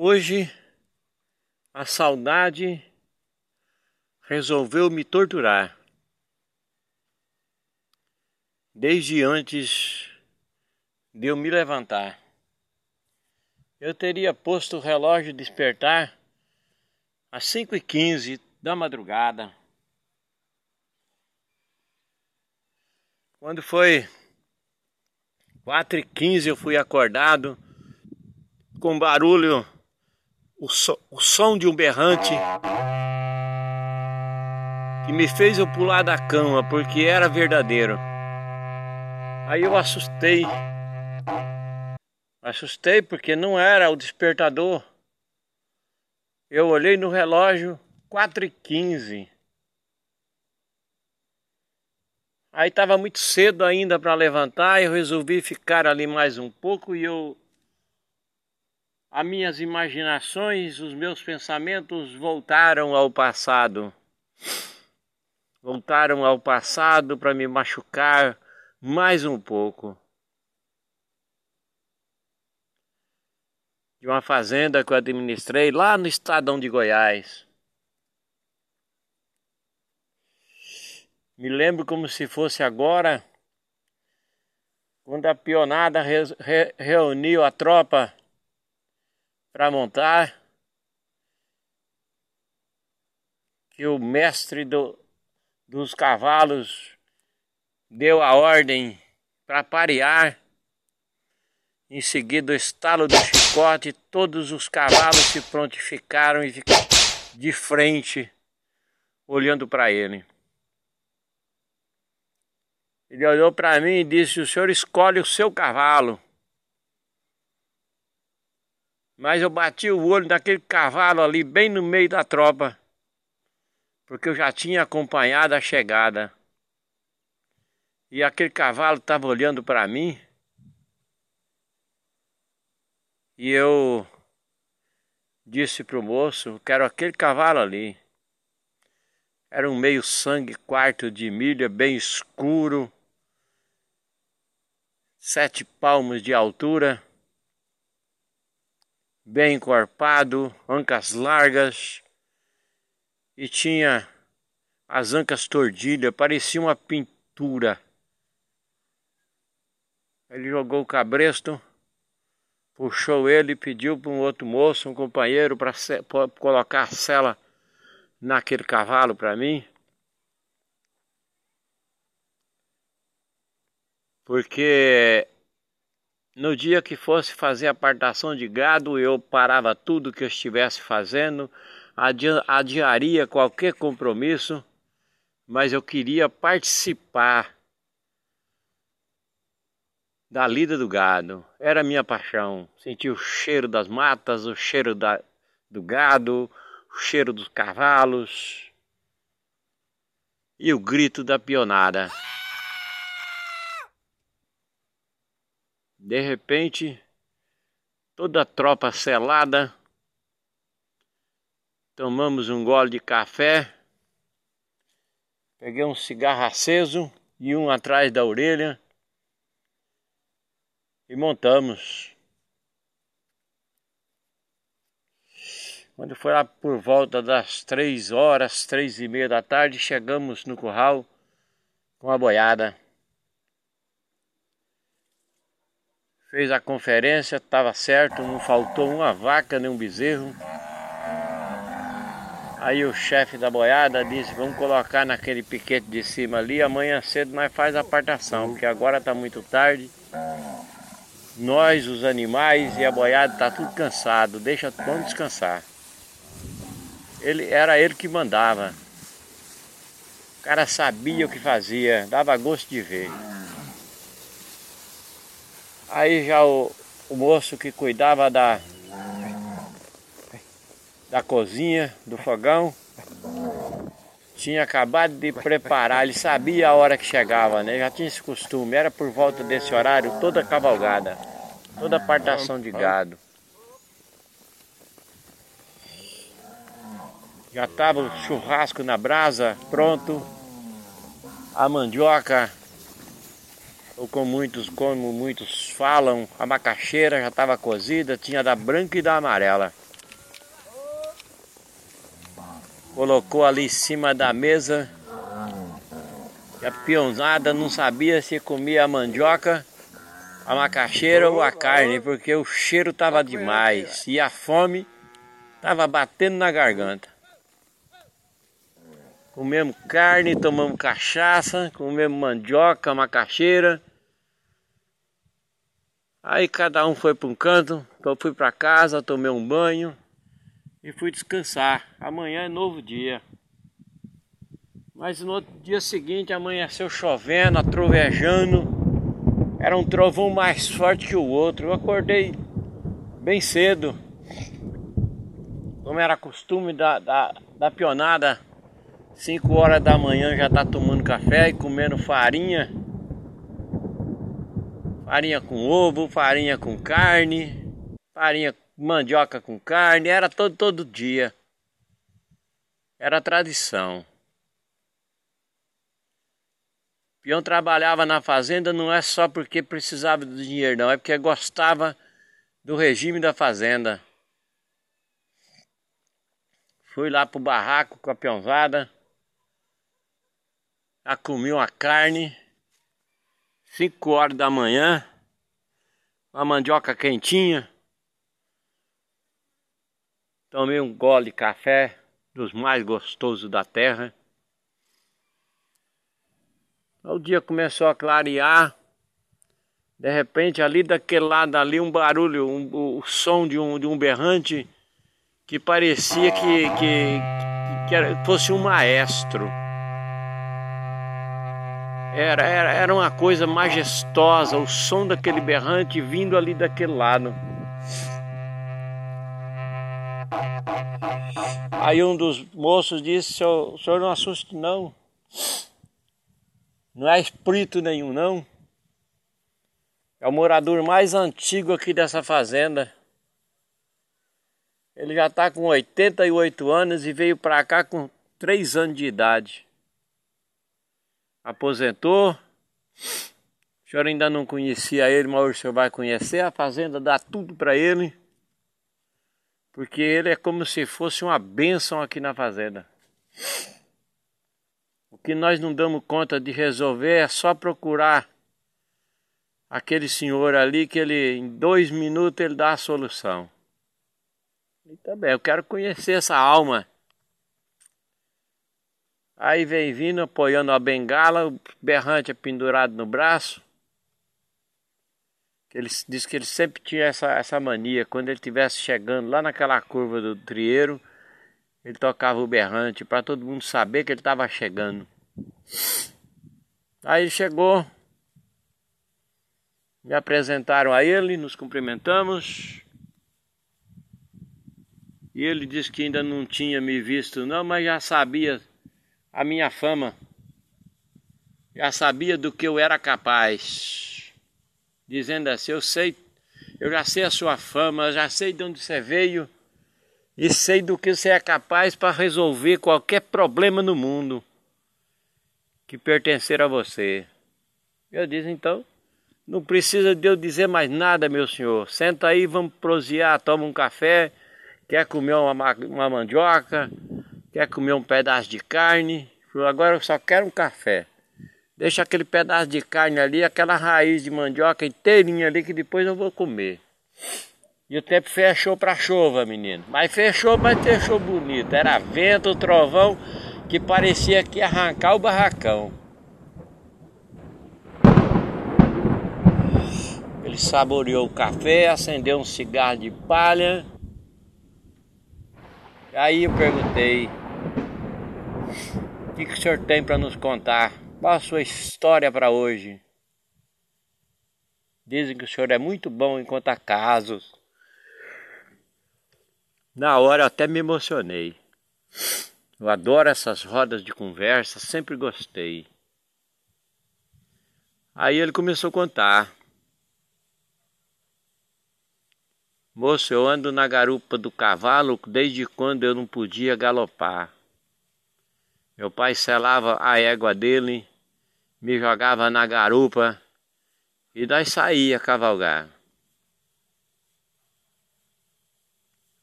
Hoje a saudade resolveu me torturar. Desde antes de eu me levantar. Eu teria posto o relógio despertar às 5h15 da madrugada. Quando foi 4h15 eu fui acordado com barulho o, so, o som de um berrante que me fez eu pular da cama porque era verdadeiro. Aí eu assustei. Assustei porque não era o despertador. Eu olhei no relógio, 4 e 15 Aí estava muito cedo ainda para levantar, eu resolvi ficar ali mais um pouco e eu as minhas imaginações, os meus pensamentos voltaram ao passado. Voltaram ao passado para me machucar mais um pouco. De uma fazenda que eu administrei lá no estadão de Goiás. Me lembro como se fosse agora, quando a pionada re re reuniu a tropa para montar, que o mestre do, dos cavalos deu a ordem para parear. Em seguida, o estalo do chicote, todos os cavalos se prontificaram e ficaram de frente, olhando para ele. Ele olhou para mim e disse: O senhor escolhe o seu cavalo. Mas eu bati o olho naquele cavalo ali, bem no meio da tropa, porque eu já tinha acompanhado a chegada. E aquele cavalo estava olhando para mim. E eu disse para o moço: Quero aquele cavalo ali. Era um meio sangue quarto de milha, bem escuro, sete palmos de altura bem encorpado, ancas largas e tinha as ancas tordilhas, parecia uma pintura. Ele jogou o cabresto, puxou ele e pediu para um outro moço, um companheiro, para colocar a sela naquele cavalo para mim. Porque no dia que fosse fazer apartação de gado, eu parava tudo que eu estivesse fazendo, adiaria qualquer compromisso, mas eu queria participar da lida do gado. Era minha paixão. Sentir o cheiro das matas, o cheiro da, do gado, o cheiro dos cavalos e o grito da pionada. De repente, toda a tropa selada, tomamos um gole de café, peguei um cigarro aceso e um atrás da orelha e montamos. Quando foi lá por volta das três horas, três e meia da tarde, chegamos no curral com a boiada. Fez a conferência, estava certo, não faltou uma vaca nem um bezerro. Aí o chefe da boiada disse, vamos colocar naquele piquete de cima ali, amanhã cedo nós faz a apartação, porque agora está muito tarde. Nós, os animais e a boiada está tudo cansado, deixa vamos descansar. Ele, era ele que mandava. O cara sabia o que fazia, dava gosto de ver. Aí já o, o moço que cuidava da, da cozinha, do fogão, tinha acabado de preparar, ele sabia a hora que chegava, né? Já tinha esse costume, era por volta desse horário toda cavalgada, toda apartação de gado. Já estava o churrasco na brasa, pronto. A mandioca ou como muitos, como muitos falam, a macaxeira já estava cozida, tinha da branca e da amarela. Colocou ali em cima da mesa e a peãozada não sabia se comia a mandioca, a macaxeira ou a carne, porque o cheiro estava demais e a fome estava batendo na garganta. Comemos carne, tomamos cachaça, comemos mandioca, macaxeira. Aí cada um foi para um canto, eu fui para casa, tomei um banho e fui descansar. Amanhã é novo dia. Mas no dia seguinte amanheceu chovendo, trovejando. Era um trovão mais forte que o outro. Eu acordei bem cedo. Como era costume da, da, da pionada 5 horas da manhã já tá tomando café e comendo farinha. Farinha com ovo, farinha com carne, farinha mandioca com carne, era todo todo dia. Era tradição. Peão trabalhava na fazenda não é só porque precisava do dinheiro, não, é porque gostava do regime da fazenda. Fui lá pro barraco com a peãozada comi uma carne, 5 horas da manhã, uma mandioca quentinha. Tomei um gole de café, dos mais gostosos da terra. O dia começou a clarear. De repente, ali daquele lado ali, um barulho, um, o som de um, de um berrante que parecia que, que, que, que fosse um maestro. Era, era, era uma coisa majestosa, o som daquele berrante vindo ali daquele lado. Aí um dos moços disse, senhor, o senhor não assuste não. Não é espírito nenhum não. É o morador mais antigo aqui dessa fazenda. Ele já está com 88 anos e veio para cá com 3 anos de idade aposentou. O senhor ainda não conhecia ele, mas hoje o senhor vai conhecer. A fazenda dá tudo para ele. Porque ele é como se fosse uma bênção aqui na fazenda. O que nós não damos conta de resolver é só procurar aquele senhor ali que ele em dois minutos ele dá a solução. E também eu quero conhecer essa alma Aí vem vindo apoiando a bengala, o berrante é pendurado no braço. Ele disse que ele sempre tinha essa, essa mania, quando ele estivesse chegando lá naquela curva do trieiro, ele tocava o berrante para todo mundo saber que ele estava chegando. Aí chegou, me apresentaram a ele, nos cumprimentamos. E ele disse que ainda não tinha me visto não, mas já sabia a minha fama. Já sabia do que eu era capaz. Dizendo assim, eu sei, eu já sei a sua fama, já sei de onde você veio e sei do que você é capaz para resolver qualquer problema no mundo que pertencer a você. Eu disse então, não precisa de eu dizer mais nada, meu senhor. Senta aí, vamos prosear, toma um café, quer comer uma, uma mandioca, quer comer um pedaço de carne, agora eu só quero um café. Deixa aquele pedaço de carne ali, aquela raiz de mandioca inteirinha ali que depois eu vou comer. E o tempo fechou para chuva, menino. Mas fechou, mas fechou bonito. Era vento, trovão, que parecia que ia arrancar o barracão. Ele saboreou o café, acendeu um cigarro de palha. Aí eu perguntei, o que, que o senhor tem para nos contar? Qual a sua história para hoje? Dizem que o senhor é muito bom em contar casos. Na hora eu até me emocionei. Eu adoro essas rodas de conversa, sempre gostei. Aí ele começou a contar. Moço, eu ando na garupa do cavalo desde quando eu não podia galopar. Meu pai selava a égua dele, me jogava na garupa e nós saía cavalgar.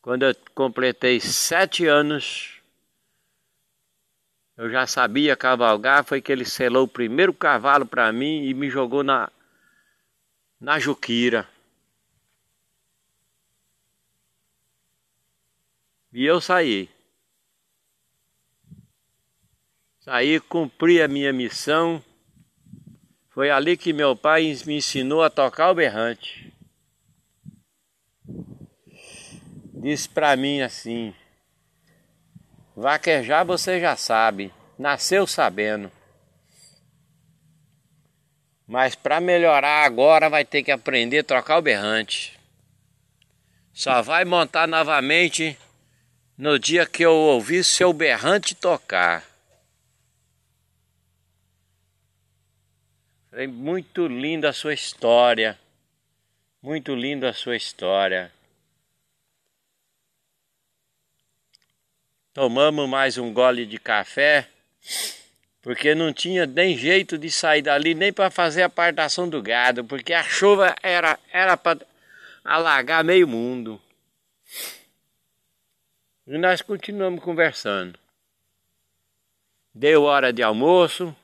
Quando eu completei sete anos, eu já sabia cavalgar, foi que ele selou o primeiro cavalo para mim e me jogou na, na Juquira. E eu saí. Saí, cumpri a minha missão. Foi ali que meu pai me ensinou a tocar o berrante. Disse para mim assim: Vaquejar você já sabe, nasceu sabendo. Mas para melhorar agora vai ter que aprender a trocar o berrante. Só vai montar novamente no dia que eu ouvir seu berrante tocar. Falei, muito linda a sua história. Muito linda a sua história. Tomamos mais um gole de café, porque não tinha nem jeito de sair dali, nem para fazer a apartação do gado, porque a chuva era era para alagar meio mundo. E nós continuamos conversando. Deu hora de almoço,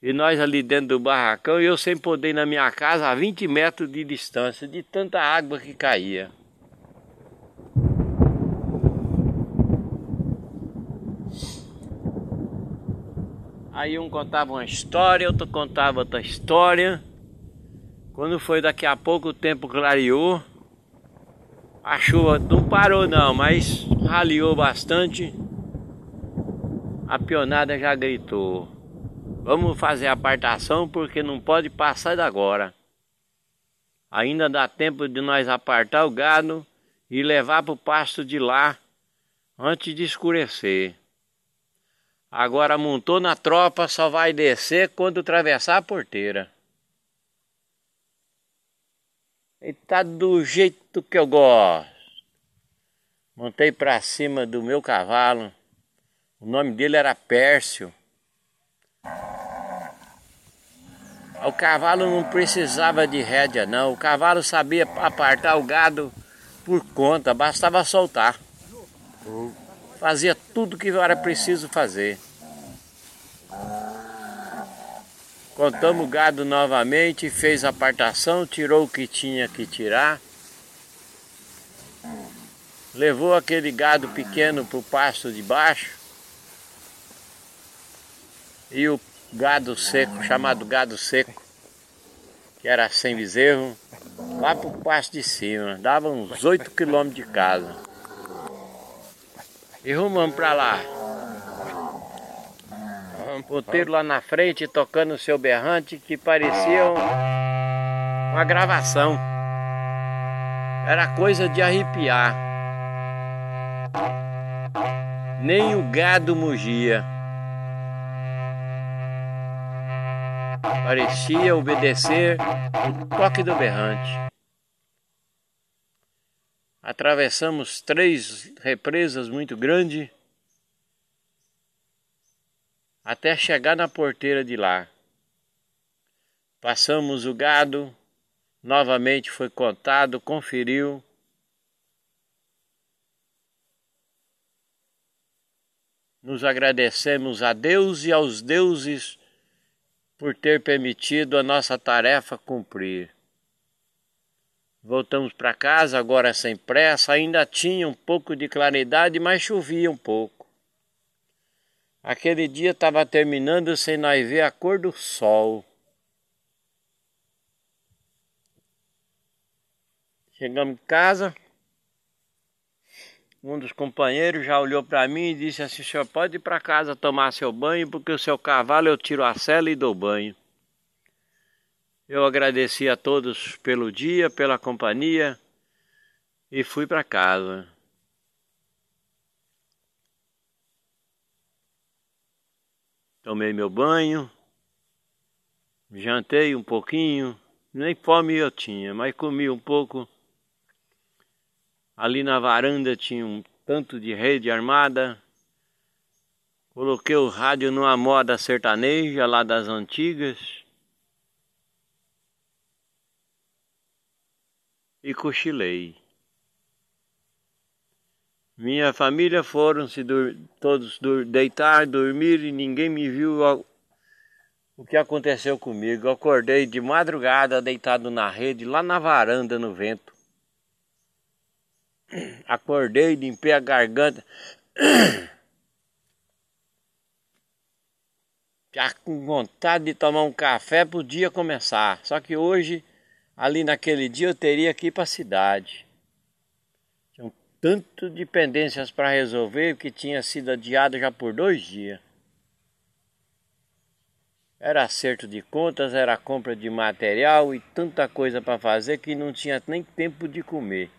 e nós ali dentro do barracão, e eu sem poder ir na minha casa a 20 metros de distância, de tanta água que caía. Aí um contava uma história, outro contava outra história. Quando foi daqui a pouco o tempo clareou, a chuva não parou não, mas raliou bastante. A pionada já gritou: Vamos fazer a apartação porque não pode passar de agora. Ainda dá tempo de nós apartar o gado e levar para o pasto de lá antes de escurecer. Agora montou na tropa, só vai descer quando atravessar a porteira. Ele tá do jeito que eu gosto. Montei para cima do meu cavalo. O nome dele era Pércio. O cavalo não precisava de rédea não. O cavalo sabia apartar o gado por conta, bastava soltar fazia tudo que era preciso fazer. Contamos o gado novamente, fez a apartação, tirou o que tinha que tirar. Levou aquele gado pequeno para o pasto de baixo. E o gado seco, chamado gado seco, que era sem bezerro, lá para o pasto de cima. Dava uns 8 quilômetros de casa. E rumamos pra lá. Ponteiro lá na frente tocando o seu berrante que parecia uma gravação. Era coisa de arrepiar. Nem o gado mugia. Parecia obedecer o toque do berrante. Atravessamos três represas muito grandes até chegar na porteira de lá. Passamos o gado, novamente foi contado, conferiu. Nos agradecemos a Deus e aos deuses por ter permitido a nossa tarefa cumprir. Voltamos para casa, agora sem pressa, ainda tinha um pouco de claridade, mas chovia um pouco. Aquele dia estava terminando sem nós ver a cor do sol. Chegamos em casa, um dos companheiros já olhou para mim e disse assim: senhor pode ir para casa tomar seu banho, porque o seu cavalo eu tiro a cela e dou banho. Eu agradeci a todos pelo dia, pela companhia e fui para casa. Tomei meu banho, jantei um pouquinho, nem fome eu tinha, mas comi um pouco. Ali na varanda tinha um tanto de rede armada. Coloquei o rádio numa moda sertaneja lá das antigas. e cochilei. Minha família foram se todos deitar, dormir e ninguém me viu o que aconteceu comigo. Eu acordei de madrugada deitado na rede, lá na varanda no vento. Acordei, limpei a garganta. Já com vontade de tomar um café para o dia começar. Só que hoje, ali naquele dia, eu teria que ir para a cidade tanto de pendências para resolver que tinha sido adiado já por dois dias. Era acerto de contas, era compra de material e tanta coisa para fazer que não tinha nem tempo de comer.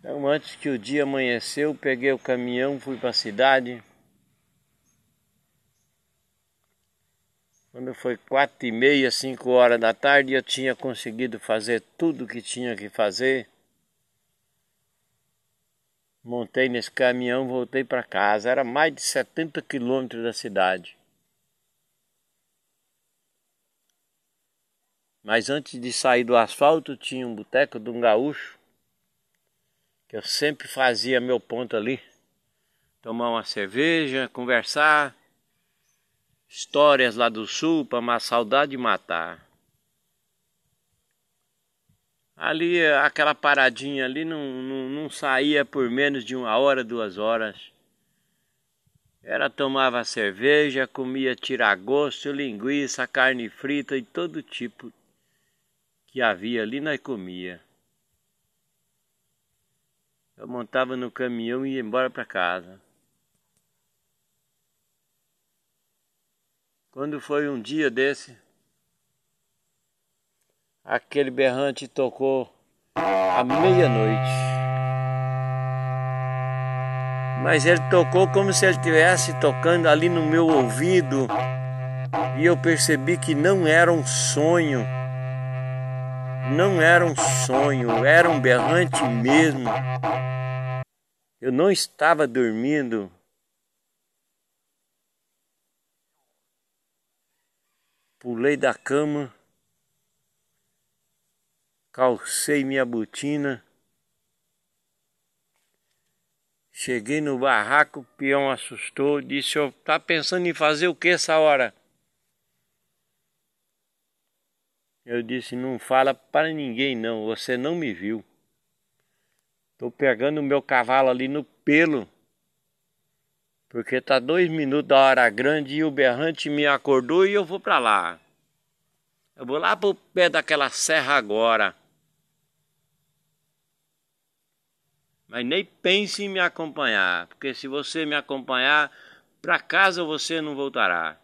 Então, antes que o dia amanheceu, peguei o caminhão, fui para a cidade, Quando foi quatro e meia, cinco horas da tarde, eu tinha conseguido fazer tudo o que tinha que fazer. Montei nesse caminhão, voltei para casa. Era mais de 70 quilômetros da cidade. Mas antes de sair do asfalto, tinha um boteco de um gaúcho, que eu sempre fazia meu ponto ali. Tomar uma cerveja, conversar Histórias lá do sul para uma saudade matar. Ali, aquela paradinha ali não, não, não saía por menos de uma hora, duas horas. Era tomava cerveja, comia tiragosto, linguiça, carne frita e todo tipo que havia ali nós comia. Eu montava no caminhão e ia embora para casa. Quando foi um dia desse, aquele berrante tocou à meia-noite. Mas ele tocou como se ele estivesse tocando ali no meu ouvido. E eu percebi que não era um sonho. Não era um sonho, era um berrante mesmo. Eu não estava dormindo. Pulei da cama, calcei minha botina, cheguei no barraco, o peão assustou, disse, "Eu tá pensando em fazer o que essa hora? Eu disse, não fala para ninguém não, você não me viu. Tô pegando o meu cavalo ali no pelo. Porque tá dois minutos da hora grande e o berrante me acordou e eu vou para lá. Eu vou lá pro pé daquela serra agora. Mas nem pense em me acompanhar, porque se você me acompanhar, para casa você não voltará.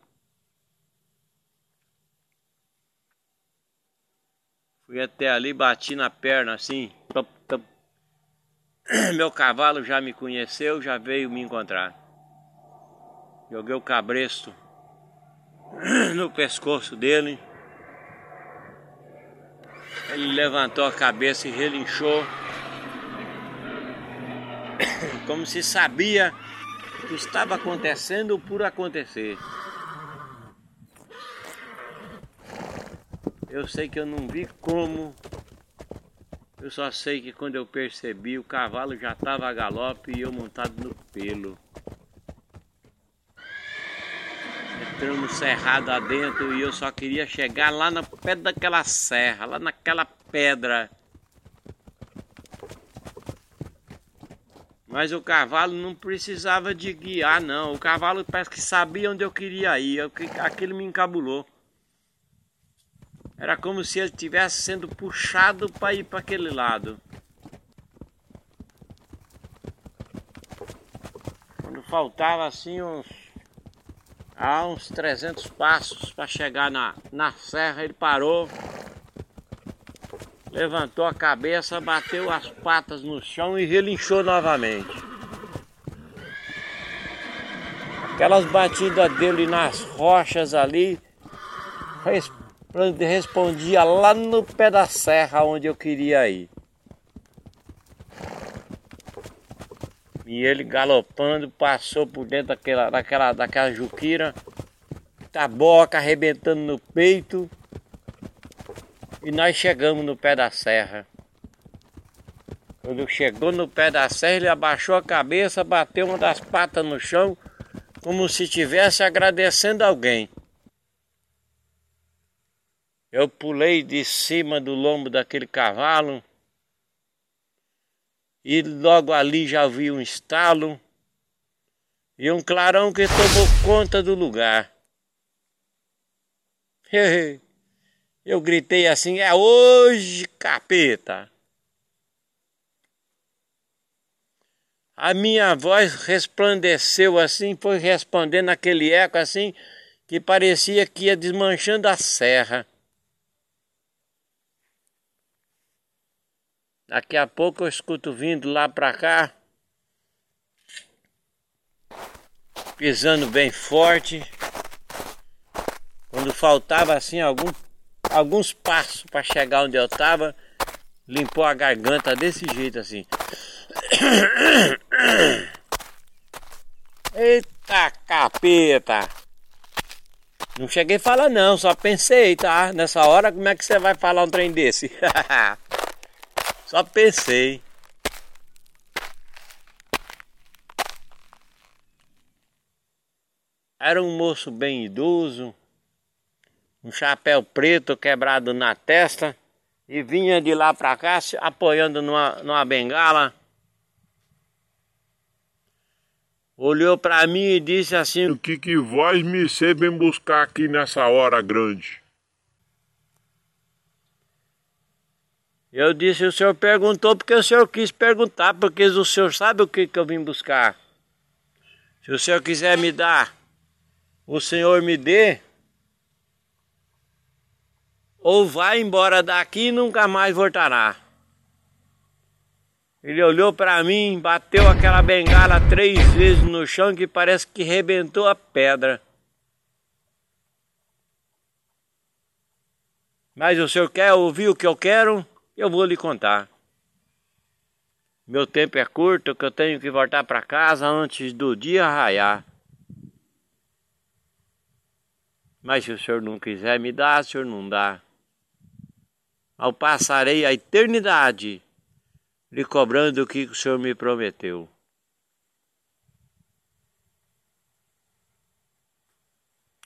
Fui até ali, bati na perna assim. Top, top. Meu cavalo já me conheceu, já veio me encontrar. Joguei o cabresto no pescoço dele. Ele levantou a cabeça e relinchou. Como se sabia o que estava acontecendo por acontecer. Eu sei que eu não vi como. Eu só sei que quando eu percebi o cavalo já estava a galope e eu montado no pelo. Entramos cerrado adentro e eu só queria chegar lá no pé daquela serra, lá naquela pedra. Mas o cavalo não precisava de guiar não, o cavalo parece que sabia onde eu queria ir, aquele me encabulou. Era como se ele estivesse sendo puxado para ir para aquele lado. Quando faltava assim uns a uns 300 passos para chegar na, na serra, ele parou, levantou a cabeça, bateu as patas no chão e relinchou novamente. Aquelas batidas dele nas rochas ali, respondia lá no pé da serra onde eu queria ir. E ele galopando, passou por dentro daquela, daquela, daquela juquira, taboca arrebentando no peito. E nós chegamos no pé da serra. Quando chegou no pé da serra, ele abaixou a cabeça, bateu uma das patas no chão, como se estivesse agradecendo alguém. Eu pulei de cima do lombo daquele cavalo e logo ali já vi um estalo e um clarão que tomou conta do lugar. Eu gritei assim: é hoje, capeta! A minha voz resplandeceu assim, foi respondendo aquele eco assim, que parecia que ia desmanchando a serra. Daqui a pouco eu escuto vindo lá para cá, pisando bem forte. Quando faltava assim algum, alguns passos para chegar onde eu estava, limpou a garganta desse jeito assim. Eita capeta! Não cheguei a falar não, só pensei, tá? Nessa hora como é que você vai falar um trem desse? Só pensei. Era um moço bem idoso, um chapéu preto quebrado na testa e vinha de lá para cá apoiando numa, numa bengala. Olhou para mim e disse assim: O que que vós me sabem buscar aqui nessa hora grande? Eu disse, o senhor perguntou porque o senhor quis perguntar, porque o senhor sabe o que, que eu vim buscar. Se o senhor quiser me dar, o senhor me dê. Ou vai embora daqui e nunca mais voltará. Ele olhou para mim, bateu aquela bengala três vezes no chão que parece que rebentou a pedra. Mas o senhor quer ouvir o que eu quero? Eu vou lhe contar. Meu tempo é curto, que eu tenho que voltar para casa antes do dia raiar. Mas se o senhor não quiser me dar, o senhor não dá. Ao passarei a eternidade lhe cobrando o que o senhor me prometeu.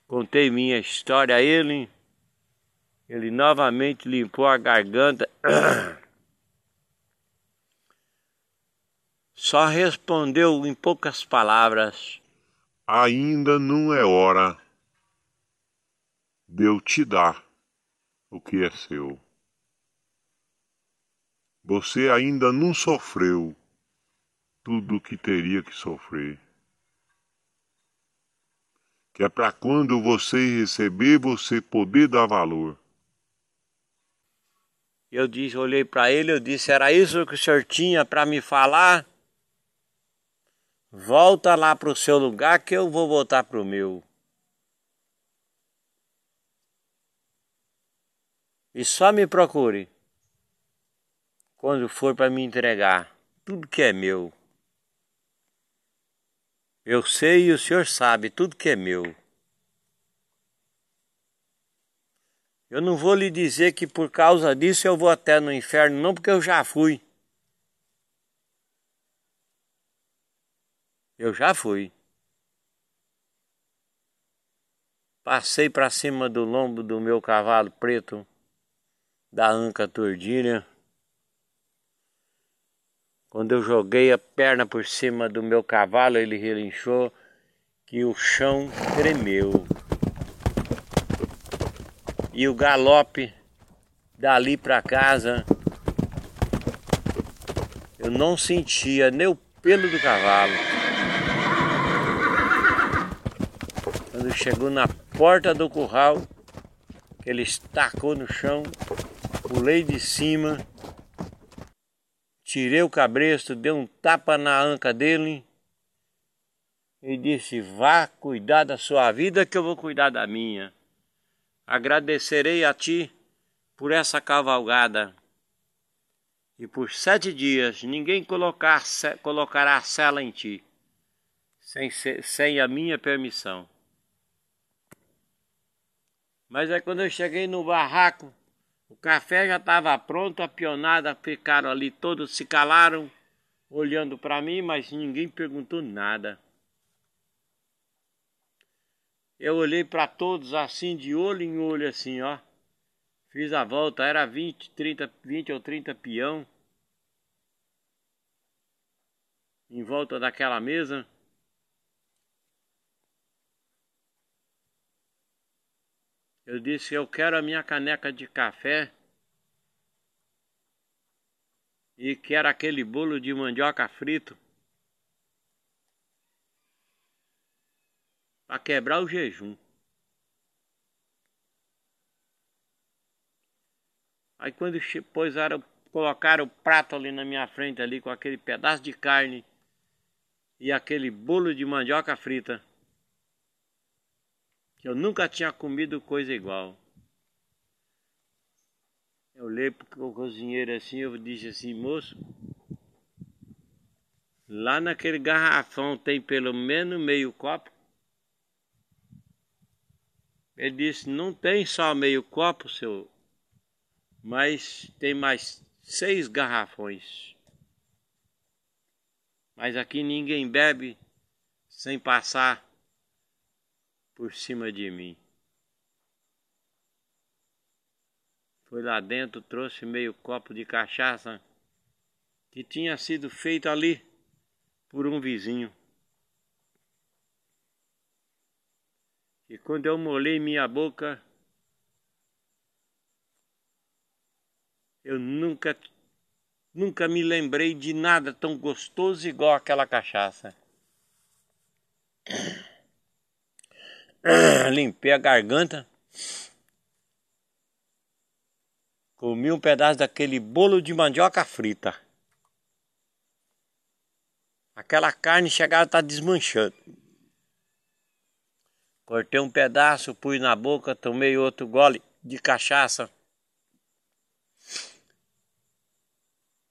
Contei minha história a ele ele novamente limpou a garganta. Só respondeu em poucas palavras: Ainda não é hora de eu te dar o que é seu. Você ainda não sofreu tudo o que teria que sofrer. Que é para quando você receber, você poder dar valor. Eu disse, olhei para ele, eu disse, era isso que o senhor tinha para me falar? Volta lá para o seu lugar que eu vou voltar para o meu. E só me procure quando for para me entregar tudo que é meu. Eu sei e o senhor sabe tudo que é meu. Eu não vou lhe dizer que por causa disso eu vou até no inferno, não, porque eu já fui. Eu já fui. Passei para cima do lombo do meu cavalo preto, da anca tordilha. Quando eu joguei a perna por cima do meu cavalo, ele relinchou, que o chão tremeu e o galope dali para casa eu não sentia nem o pelo do cavalo. Quando chegou na porta do curral, que ele estacou no chão, pulei de cima, tirei o cabresto, dei um tapa na anca dele e disse: Vá cuidar da sua vida que eu vou cuidar da minha. Agradecerei a ti por essa cavalgada. E por sete dias ninguém colocar, colocará cela em ti, sem, sem a minha permissão. Mas é quando eu cheguei no barraco, O café já estava pronto, a pionada ficaram ali, todos se calaram, olhando para mim, mas ninguém perguntou nada. Eu olhei para todos assim, de olho em olho, assim, ó. Fiz a volta, era 20, 30, 20 ou 30 peão. Em volta daquela mesa. Eu disse, eu quero a minha caneca de café. E quero aquele bolo de mandioca frito. Para quebrar o jejum. Aí quando puseram, colocaram o prato ali na minha frente ali com aquele pedaço de carne e aquele bolo de mandioca frita. Eu nunca tinha comido coisa igual. Eu olhei pro cozinheiro assim, eu disse assim, moço, lá naquele garrafão tem pelo menos meio copo. Ele disse, não tem só meio copo, seu mas tem mais seis garrafões. Mas aqui ninguém bebe sem passar por cima de mim. Foi lá dentro, trouxe meio copo de cachaça que tinha sido feito ali por um vizinho. E quando eu molhei minha boca, Eu nunca, nunca me lembrei de nada tão gostoso igual aquela cachaça. Limpei a garganta. Comi um pedaço daquele bolo de mandioca frita. Aquela carne chegava a estar tá desmanchando. Cortei um pedaço, pus na boca, tomei outro gole de cachaça.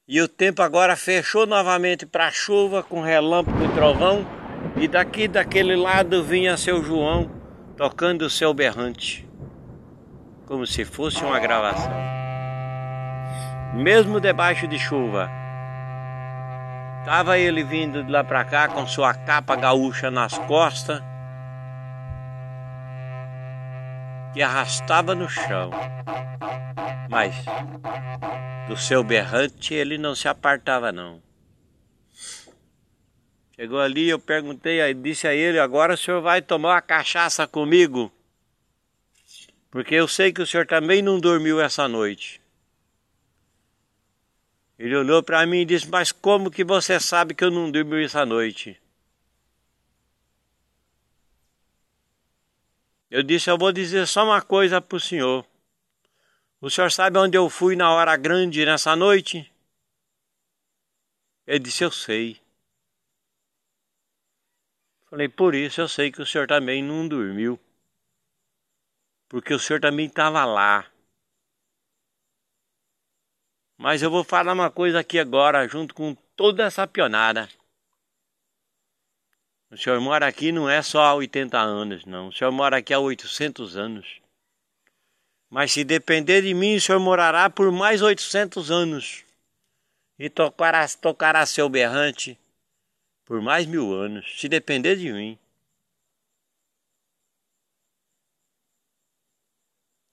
E o tempo agora fechou novamente para chuva com relâmpago e trovão. E daqui daquele lado vinha seu João tocando o seu berrante, como se fosse uma gravação. Mesmo debaixo de chuva, estava ele vindo de lá para cá com sua capa gaúcha nas costas, que arrastava no chão. Mas do seu berrante ele não se apartava não. Chegou ali, eu perguntei, aí disse a ele, agora o senhor vai tomar uma cachaça comigo? Porque eu sei que o senhor também não dormiu essa noite. Ele olhou para mim e disse, mas como que você sabe que eu não dormi essa noite? Eu disse, eu vou dizer só uma coisa para o senhor. O senhor sabe onde eu fui na hora grande nessa noite? Ele disse, eu sei. Falei, por isso eu sei que o senhor também não dormiu. Porque o senhor também estava lá. Mas eu vou falar uma coisa aqui agora, junto com toda essa pionada. O senhor mora aqui não é só há 80 anos, não. O senhor mora aqui há 800 anos. Mas se depender de mim, o senhor morará por mais 800 anos e tocará, tocará seu berrante por mais mil anos, se depender de mim.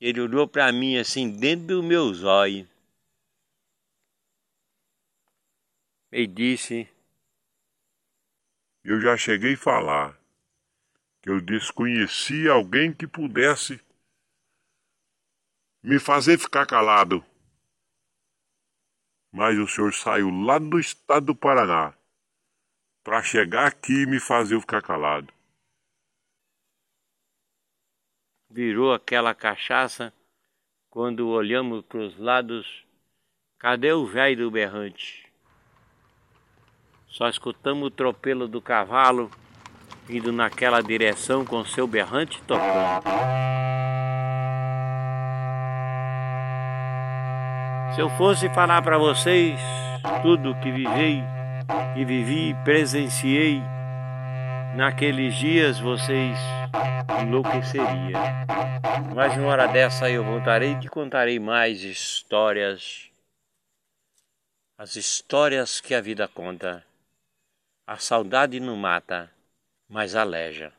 Ele olhou para mim assim, dentro do meu zóio. E disse: Eu já cheguei a falar que eu desconhecia alguém que pudesse me fazer ficar calado. Mas o senhor saiu lá do estado do Paraná para chegar aqui e me fazer ficar calado. Virou aquela cachaça quando olhamos para os lados. Cadê o velho do berrante? Só escutamos o tropelo do cavalo indo naquela direção com seu berrante tocando. Se eu fosse falar para vocês tudo que vivei, que vivi, presenciei naqueles dias, vocês enlouqueceria. Mas uma hora dessa eu voltarei e te contarei mais histórias. As histórias que a vida conta. A saudade não mata, mas aleja.